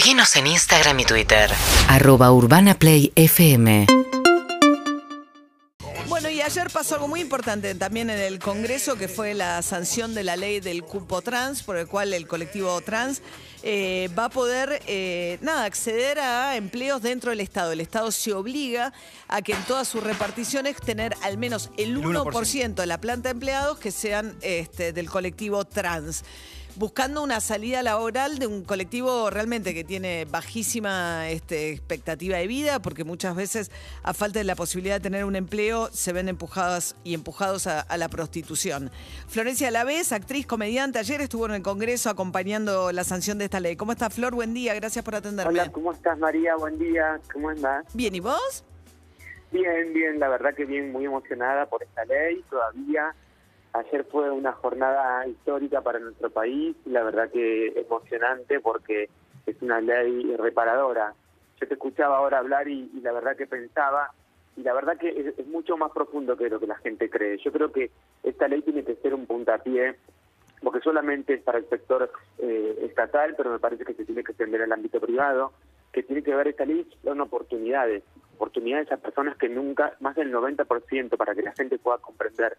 Seguinos en Instagram y Twitter. Arroba Urbana Play FM. Bueno, y ayer pasó algo muy importante también en el Congreso, que fue la sanción de la ley del cupo trans, por el cual el colectivo trans eh, va a poder, eh, nada, acceder a empleos dentro del Estado. El Estado se obliga a que en todas sus reparticiones tener al menos el 1%, de la planta de empleados que sean este, del colectivo trans buscando una salida laboral de un colectivo realmente que tiene bajísima este, expectativa de vida, porque muchas veces, a falta de la posibilidad de tener un empleo, se ven empujadas y empujados a, la prostitución. Florencia Lavés, actriz, comediante, ayer estuvo en el Congreso acompañando la sanción de esta ley. ¿Cómo está, Flor? Buen día, gracias por atenderme. Hola, ¿cómo estás, María? Buen día, ¿cómo andás? Bien, ¿y vos? Bien, bien, la verdad que bien, muy emocionada por esta ley todavía. Ayer fue una jornada histórica para nuestro país la verdad que emocionante porque es una ley reparadora. Yo te escuchaba ahora hablar y, la verdad que pensaba, y la verdad que es, mucho más profundo que lo que la gente cree. Yo creo que esta ley tiene que ser un puntapié, porque solamente es para el sector eh, estatal, pero me parece que se tiene que extender al ámbito privado, que tiene que ver esta ley son oportunidades, oportunidades a personas que nunca, más del 90%, para que la gente pueda comprender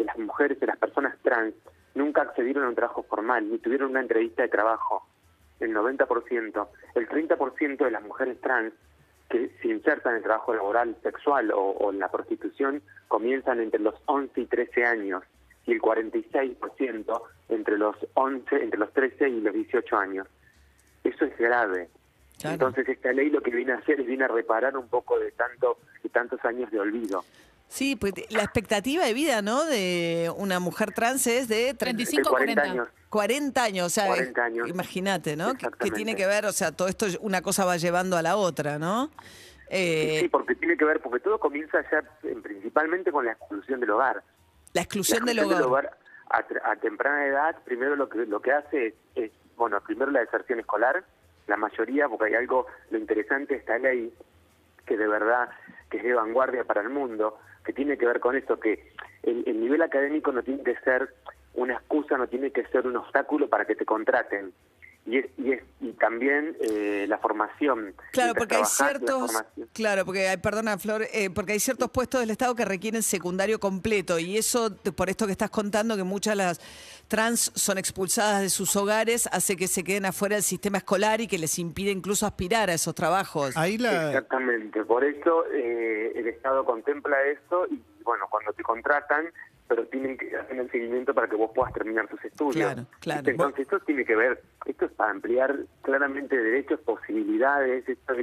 de las mujeres, de las personas trans, nunca accedieron a un trabajo formal, ni tuvieron una entrevista de trabajo. El 90%. El 30% de las mujeres trans que se insertan en el trabajo laboral sexual o, en la prostitución comienzan entre los 11 y 13 años y el 46% entre los 11, entre los 13 y los 18 años. Eso es grave. Entonces esta ley lo que viene a hacer es viene a reparar un poco de tanto de tantos años de olvido. Sí, pues la expectativa de vida, ¿no? De una mujer trans es de 35 o 40 años. 40 años, o sea, imagínate, ¿no? Que, tiene que ver, o sea, todo esto, una cosa va llevando a la otra, ¿no? Eh, sí, porque tiene que ver, porque todo comienza ya principalmente con la exclusión del hogar. La exclusión, del hogar. a, temprana edad, primero lo que lo que hace es, bueno, primero la deserción escolar, la mayoría, porque hay algo, lo interesante de esta ley, que de verdad que es de vanguardia para el mundo, que tiene que ver con eso, que el, nivel académico no tiene que ser una excusa, no tiene que ser un obstáculo para que te contraten. Y, es, y, es, y también eh, la formación. Claro, porque hay ciertos, claro, porque hay, perdona Flor, eh, porque hay ciertos puestos del Estado que requieren secundario completo y eso, por esto que estás contando, que muchas de las trans son expulsadas de sus hogares, hace que se queden afuera del sistema escolar y que les impide incluso aspirar a esos trabajos. Ahí la... Exactamente, por eso eh, el Estado contempla eso y bueno, cuando te contratan pero tienen que hacer el seguimiento para que vos puedas terminar tus estudios. Claro, claro. Entonces, esto tiene que ver, esto es para ampliar claramente derechos, posibilidades, esto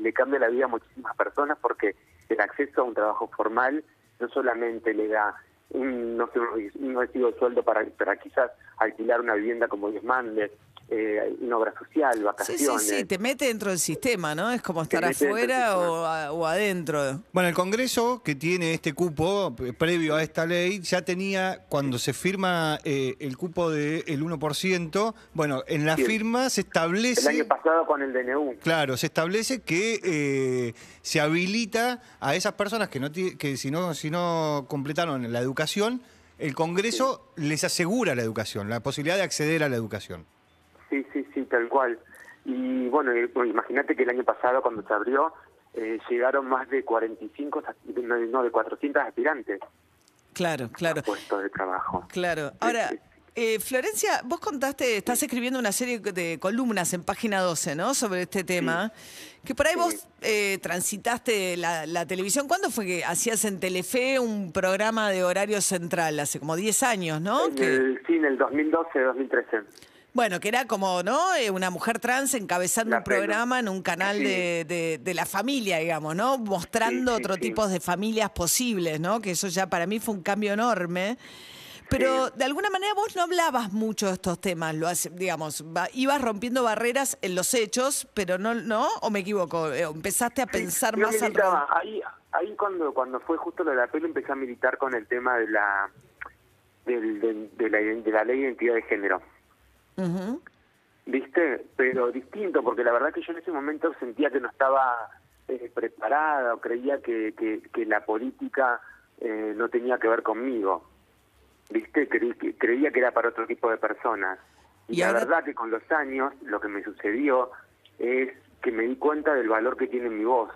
le cambia la vida a muchísimas personas porque el acceso a un trabajo formal no solamente le da un, no sé, un recibo de sueldo para, para quizás alquilar una vivienda como Dios mande, eh, una obra social, vacaciones. Sí, sí, sí, te mete dentro del sistema, ¿no? Es como estar afuera o, adentro. Bueno, el Congreso que tiene este cupo eh, previo a esta ley ya tenía, cuando se firma eh, el cupo del 1%, bueno, en la firma se establece... El año pasado con el DNU. Claro, se establece que se habilita a esas personas que, no que si, no, si no completaron la educación, el Congreso les asegura la educación, la posibilidad de acceder a la educación. Sí, sí, sí, tal cual. Y bueno, imagínate que el año pasado cuando se abrió eh, llegaron más de 45, no, de 400 aspirantes. Claro, claro. Puestos de trabajo. Claro. Ahora, eh, Florencia, vos contaste, estás escribiendo una serie de columnas en página 12, ¿no? Sobre este tema. Que por ahí vos eh, transitaste la, televisión. ¿Cuándo fue que hacías en Telefe un programa de horario central? Hace como 10 años, ¿no? sí, en el 2012, 2013. Bueno, que era como, ¿no? Eh, una mujer trans encabezando un programa en un canal de, de, la familia, digamos, ¿no? Mostrando otro tipo de familias posibles, ¿no? Que eso ya para mí fue un cambio enorme. Pero de alguna manera vos no hablabas mucho de estos temas, lo digamos, ibas rompiendo barreras en los hechos, pero no, ¿no? ¿O me equivoco? Eh, empezaste a pensar más al ahí, ahí cuando, cuando fue justo lo de la pelo empecé a militar con el tema de la, de, la, de la ley de identidad de género. ¿Viste? Pero distinto, porque la verdad que yo en ese momento sentía que no estaba eh, preparada o creía que, que, la política eh, no tenía que ver conmigo. ¿Viste? creía que era para otro tipo de personas. Y, la verdad que con los años lo que me sucedió es que me di cuenta del valor que tiene mi voz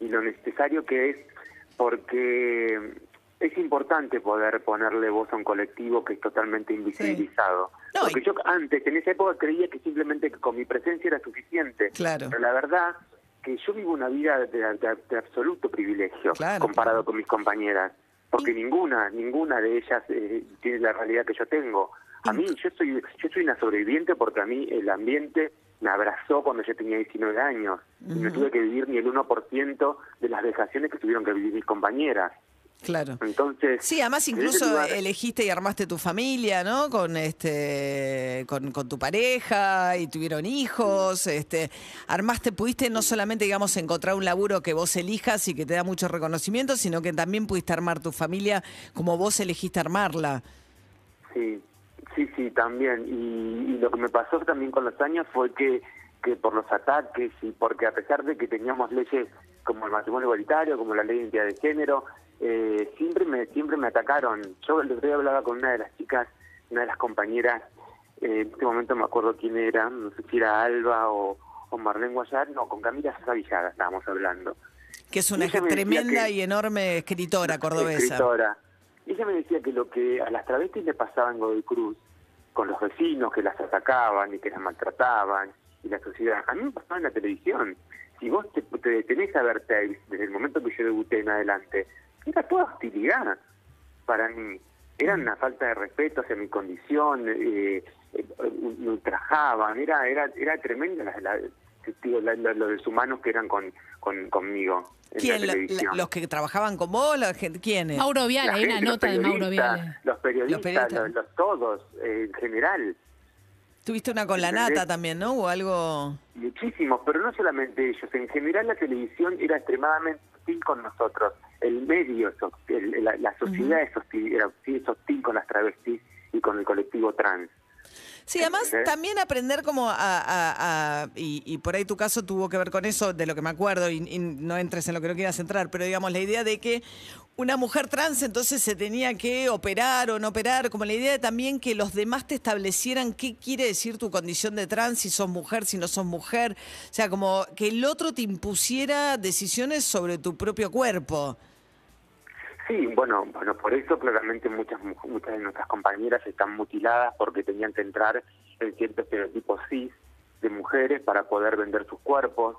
y lo necesario que es porque es importante poder ponerle voz a un colectivo que es totalmente invisibilizado. No, porque y- yo antes, en esa época, creía que simplemente con mi presencia era suficiente. Claro. Pero la verdad que yo vivo una vida de, de- de absoluto privilegio Claro, comparado claro. con mis compañeras. Porque ninguna, ninguna de ellas eh, tiene la realidad que yo tengo. A mí, yo soy, yo soy una sobreviviente porque a mí el ambiente me abrazó cuando yo tenía 19 años. Y no tuve que vivir ni el 1% de las vejaciones que tuvieron que vivir mis compañeras. Claro. Entonces, Sí, además incluso lugar- elegiste y armaste tu familia, ¿no? Con este, con, con tu pareja y tuvieron hijos, este, armaste, pudiste no solamente, digamos, encontrar un laburo que vos elijas y que te da mucho reconocimiento, sino que también pudiste armar tu familia como vos elegiste armarla. Sí, sí, sí, también. Y, y lo que me pasó también con los años fue que, que por los ataques y porque a pesar de que teníamos leyes como el matrimonio igualitario, como la ley de identidad de género, eh, siempre me siempre me atacaron. Yo el otro día hablaba con una de las chicas, una de las compañeras, eh, en este momento me acuerdo quién era, no sé si era Alba o, o Marlene Guayar, no, con Camila Sosa Villaga estábamos hablando. Que es una tremenda que- y enorme escritora cordobesa. escritora. Ella me decía que lo que a las travestis le pasaba en Godoy Cruz, con los vecinos que las atacaban y que las maltrataban, y la sociedad, a mí me pasaba en la televisión. Si vos te, te detenés a ver tapes desde el momento que yo debuté en adelante, era toda hostilidad para mí. Era una falta de respeto hacia mi condición, eh, eh, me ultrajaban, era era era tremenda la, la- digo, la- la- los deshumanos que eran con, con conmigo en ¿Quién? la La- la- televisión. ¿Los que trabajaban con vos? La gente, ¿Quiénes? Mauro Viale, La hay una nota de Mauro periodistas, Viale. Los periodistas, periodistas. los, los todos, eh, en general, Tuviste una con la nata también, ¿no? O algo... muchísimos, pero no solamente ellos. En general la televisión era extremadamente hostil con nosotros. El medio, es hostil, el- la, la sociedad es, hostil, era, sí, es hostil con las travestis y con el colectivo trans. Sí, además también también aprender como a, a- a- y, y por ahí tu caso tuvo que ver con eso, de lo que me acuerdo, y, y no entres en lo que no quieras entrar, pero digamos la idea de que una mujer trans entonces se tenía que operar o no operar, como la idea de también que los demás te establecieran qué quiere decir tu condición de trans, si sos mujer, si no sos mujer, o sea, como que el otro te impusiera decisiones sobre tu propio cuerpo. Sí, bueno, bueno, por eso claramente muchas mu- muchas de nuestras compañeras están mutiladas porque tenían que entrar en ciertos estereotipos cis de mujeres para poder vender sus cuerpos.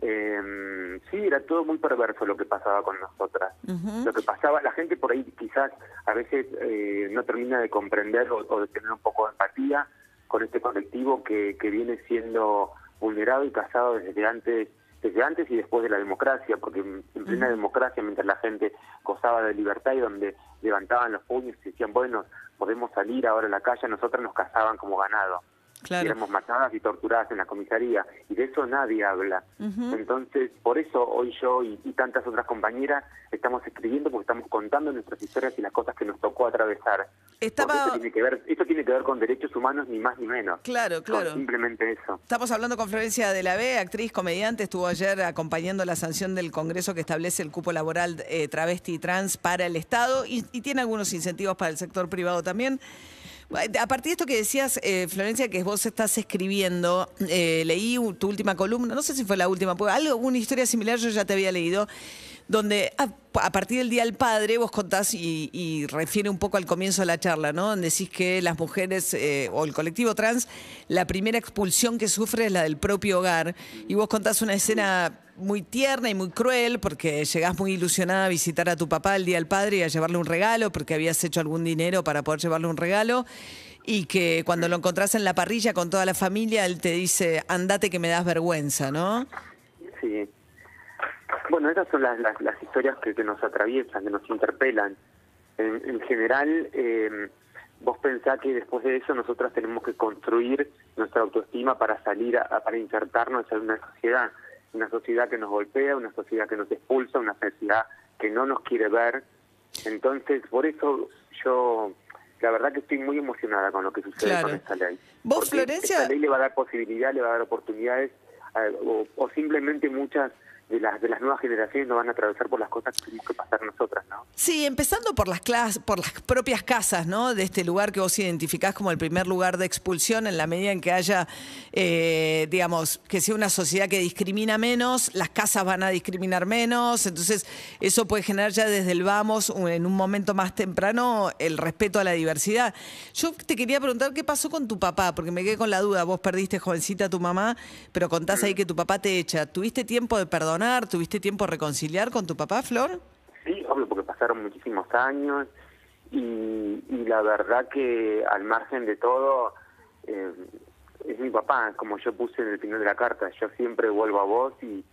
Eh, sí, era todo muy perverso lo que pasaba con nosotras. Lo que pasaba, la gente por ahí quizás a veces eh, no termina de comprender o, o de tener un poco de empatía con este colectivo que, que viene siendo vulnerado y casado desde antes desde antes y después de la democracia, porque en en plena democracia, mientras la gente gozaba de libertad y donde levantaban los puños y decían, bueno, podemos salir ahora a la calle, a nosotras nos cazaban como ganado. Claro. Y éramos matadas y torturadas en la comisaría, y de eso nadie habla. Entonces, por eso hoy yo y, y tantas otras compañeras estamos escribiendo, porque estamos contando nuestras historias y las cosas que nos tocó atravesar. Estaba- esto tiene que ver, esto tiene que ver con derechos humanos, ni más ni menos. Claro, claro. simplemente eso. Estamos hablando con Florencia de la B, actriz, comediante, estuvo ayer acompañando la sanción del Congreso que establece el cupo laboral eh, travesti y trans para el Estado y, y tiene algunos incentivos para el sector privado también. A partir de esto que decías, eh, Florencia, que vos estás escribiendo, eh, leí tu última columna, no sé si fue la última, porque algo, una historia similar yo ya te había leído, donde a, a partir del Día del Padre vos contás y, y refiere un poco al comienzo de la charla, ¿no? Donde decís que las mujeres eh, o el colectivo trans, la primera expulsión que sufre es la del propio hogar. Y vos contás una escena muy tierna y muy cruel porque llegás muy ilusionada a visitar a tu papá el Día del Padre y a llevarle un regalo porque habías hecho algún dinero para poder llevarle un regalo. Y que cuando lo encontrás en la parrilla con toda la familia, él te dice, andate que me das vergüenza, ¿no? Sí. Bueno, esas son las, las, las historias que, que nos atraviesan, que nos interpelan. En, en general, eh, vos pensás que después de eso nosotras tenemos que construir nuestra autoestima para salir, a, para insertarnos en una sociedad. Una sociedad que nos golpea, una sociedad que nos expulsa, una sociedad que no nos quiere ver. Entonces, por eso yo, la verdad que estoy muy emocionada con lo que sucede Claro. con esta ley. Vos, Porque Florencia- Esta ley le va a dar posibilidad, le va a dar oportunidades, eh, o, o simplemente muchas de las de las nuevas generaciones no van a atravesar por las cosas que tenemos que pasar nosotras, ¿no? Sí, empezando por las clas- por las propias casas, ¿no? De este lugar que vos identificás como el primer lugar de expulsión, en la medida en que haya, eh, digamos, que sea una sociedad que discrimina menos, las casas van a discriminar menos, entonces eso puede generar ya desde el vamos, en un momento más temprano, el respeto a la diversidad. Yo te quería preguntar qué pasó con tu papá, porque me quedé con la duda, vos perdiste jovencita a tu mamá, pero contás ahí que tu papá te echa. ¿Tuviste tiempo de perdonar? ¿Tuviste tiempo de reconciliar con tu papá, Flor? Sí, obvio, porque pasaron muchísimos años y, la verdad que al margen de todo, eh, es mi papá, como yo puse en el final de la carta, yo siempre vuelvo a vos y,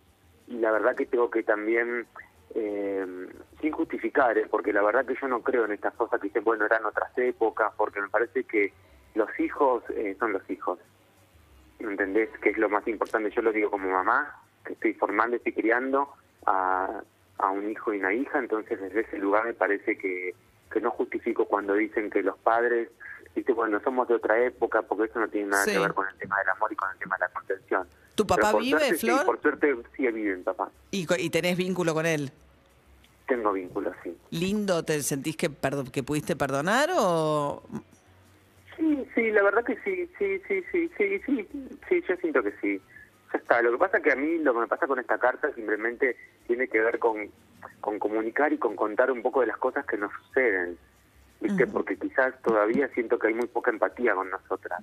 la verdad que tengo que también, eh, sin justificar, eh, porque la verdad que yo no creo en estas cosas que dicen, bueno, eran otras épocas, porque me parece que los hijos eh, son los hijos. ¿Me entendés? Que es lo más importante. Yo lo digo como mamá, que estoy formando, estoy criando a, a un hijo y una hija, entonces desde ese lugar me parece que, que no justifico cuando dicen que los padres, dice, bueno, somos de otra época, porque eso no tiene nada Sí. que ver con el tema del amor y con el tema de la contención. ¿Tu papá vive, suerte, Flor? Sí, por suerte sí vive mi papá. Y, y tenés vínculo con él. Tengo vínculos, sí. ¿Lindo te sentís que, perdo- que pudiste perdonar o...? Sí, sí, la verdad que sí, sí, sí, sí, sí, sí, sí, yo siento que sí. Ya está. Lo que pasa que a mí lo que me pasa con esta carta simplemente tiene que ver con, con comunicar y con contar un poco de las cosas que nos suceden. ¿Viste? Porque quizás todavía siento que hay muy poca empatía con nosotras.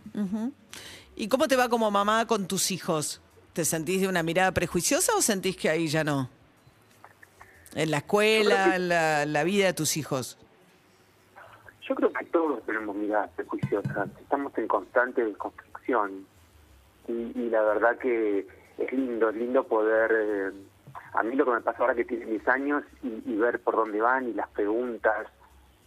¿Y cómo te va como mamá con tus hijos? ¿Te sentís de una mirada prejuiciosa o sentís que ahí ya no? En la escuela, en la, la vida de tus hijos. Yo creo que todos tenemos miradas prejuiciosas, estamos en constante desconstrucción y, y la verdad que es lindo, es lindo poder, eh, a mí lo que me pasa ahora que tiene 10 años y, ver por dónde van y las preguntas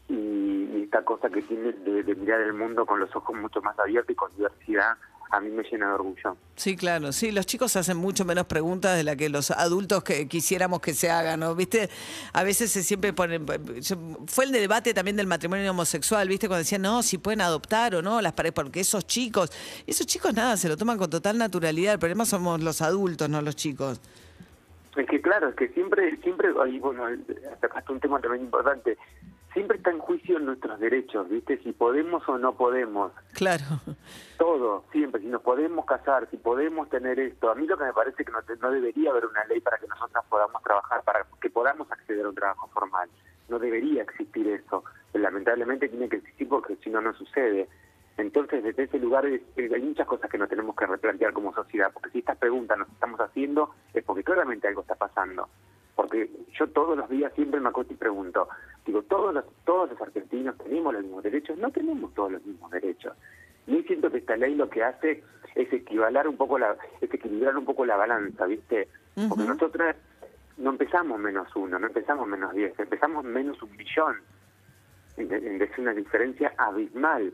y, y esta cosa que tiene de mirar el mundo con los ojos mucho más abiertos y con diversidad, a mí me llena de orgullo. Sí, claro, sí, los chicos hacen mucho menos preguntas de las que los adultos que quisiéramos que se hagan, ¿no? ¿Viste? A veces se siempre ponen... Fue el debate también del matrimonio homosexual, ¿viste? Cuando decían, no, si pueden adoptar o no las parejas, porque esos chicos, esos chicos nada, se lo toman con total naturalidad, el problema somos los adultos, no los chicos. Es que claro, es que siempre, siempre, y bueno, sacaste un tema también importante, siempre está en juicio nuestros derechos, ¿viste? Si podemos o no podemos. Claro. Todo, siempre, si nos podemos casar, si podemos tener esto. A mí lo que me parece que no, debería haber una ley para que nosotras podamos trabajar, para que podamos acceder a un trabajo formal. No debería existir eso. Lamentablemente tiene que existir porque si no, no sucede. Entonces, desde ese lugar es- es- hay muchas cosas que nos tenemos que replantear como sociedad, porque si estas preguntas nos estamos haciendo es porque claramente algo está pasando. Porque yo todos los días siempre me acuesto y pregunto, digo, todos los, todos los argentinos tenemos los mismos derechos, no tenemos todos los mismos derechos. Y siento que esta ley lo que hace es equivalar un poco la, es equilibrar un poco la balanza, ¿viste? Porque Ujú. nosotras no empezamos menos uno, no empezamos menos diez, empezamos menos un billón. En- Es una diferencia abismal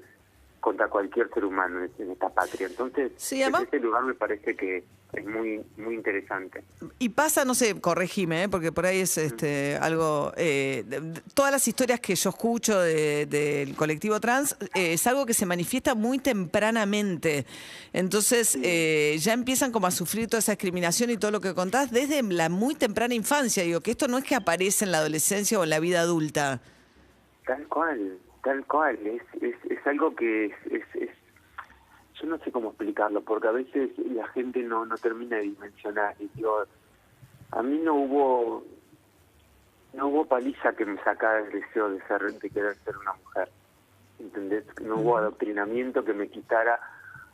contra cualquier ser humano en, esta patria. Entonces, Sí, además- ese lugar me parece que es muy muy interesante. Y pasa, no sé, corregime, ¿eh? porque por ahí es este algo. eh, de- de- todas las historias que yo escucho de- del colectivo trans eh, es algo que se manifiesta muy tempranamente. Entonces eh, ya empiezan como a sufrir toda esa discriminación y todo lo que contás desde la muy temprana infancia. Digo, que esto no es que aparece en la adolescencia o en la vida adulta. Tal cual, tal cual. Es, es, es algo que es, es, es- Yo no sé cómo explicarlo, porque a veces la gente no, no termina de dimensionar. Y digo, a mí no hubo no hubo paliza que me sacara el deseo de ser de querer ser una mujer. ¿Entendés? No hubo adoctrinamiento que me quitara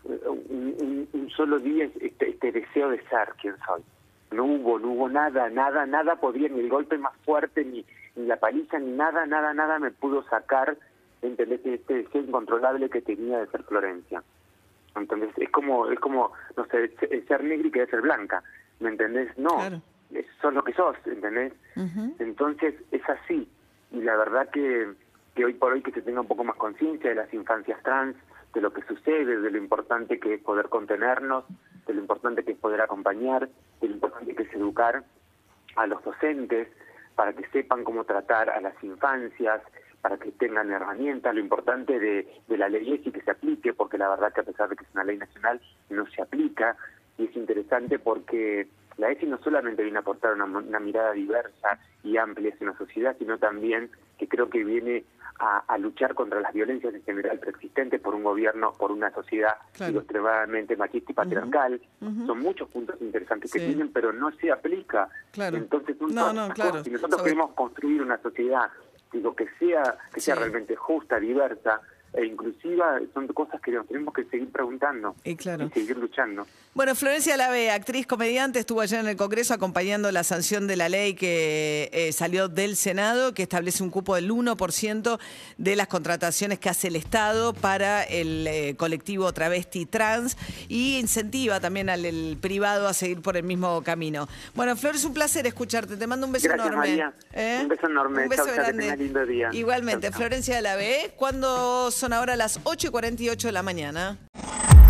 eh, un, un- un solo día este, este deseo de ser quien soy. No hubo, no hubo nada, nada, nada podía, ni el golpe más fuerte, ni, ni la paliza, ni nada, nada, nada me pudo sacar, ¿entendés? Este deseo incontrolable que tenía de ser Florencia. Entonces, es como, es como, no sé, ser negra y querer ser blanca, ¿me entendés? No, Claro. sos lo que sos, ¿entendés? Entonces, es así. Y la verdad que, que hoy por hoy que se tenga un poco más conciencia de las infancias trans, de lo que sucede, de lo importante que es poder contenernos, de lo importante que es poder acompañar, de lo importante que es educar a los docentes para que sepan cómo tratar a las infancias, para que tengan herramientas. Lo importante de, de la ley es y que se aplique, porque la verdad que a pesar de que es una ley nacional, no se aplica. Y es interesante porque La ESI no solamente viene a aportar una, una mirada diversa y amplia hacia una sociedad, sino también que creo que viene a, a luchar contra las violencias en general preexistentes por un gobierno, por una sociedad Claro. extremadamente machista y patriarcal. Son muchos puntos interesantes que tienen, pero no se aplica. Claro. Entonces, No, no, claro. Si nosotros Sobre- queremos construir una sociedad digo que sea que sea realmente justa, diversa e inclusiva, son cosas que nos tenemos que seguir preguntando Y claro. y seguir luchando. Bueno, Florencia Lave, actriz comediante, estuvo ayer en el Congreso acompañando la sanción de la ley que eh, salió del Senado, que establece un cupo del 1% de las contrataciones que hace el Estado para el eh, colectivo travesti trans y incentiva también al el privado a seguir por el mismo camino. Bueno, Flor, es un placer escucharte. Te mando un beso Gracias, enorme. María. ¿Eh? Un beso enorme. Un beso Chau, chau, que grande. tengas lindo día. Igualmente, Chau, chau. Florencia Lave, cuando son ahora las 8 y 48 de la mañana.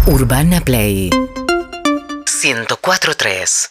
Urbana Play 104.3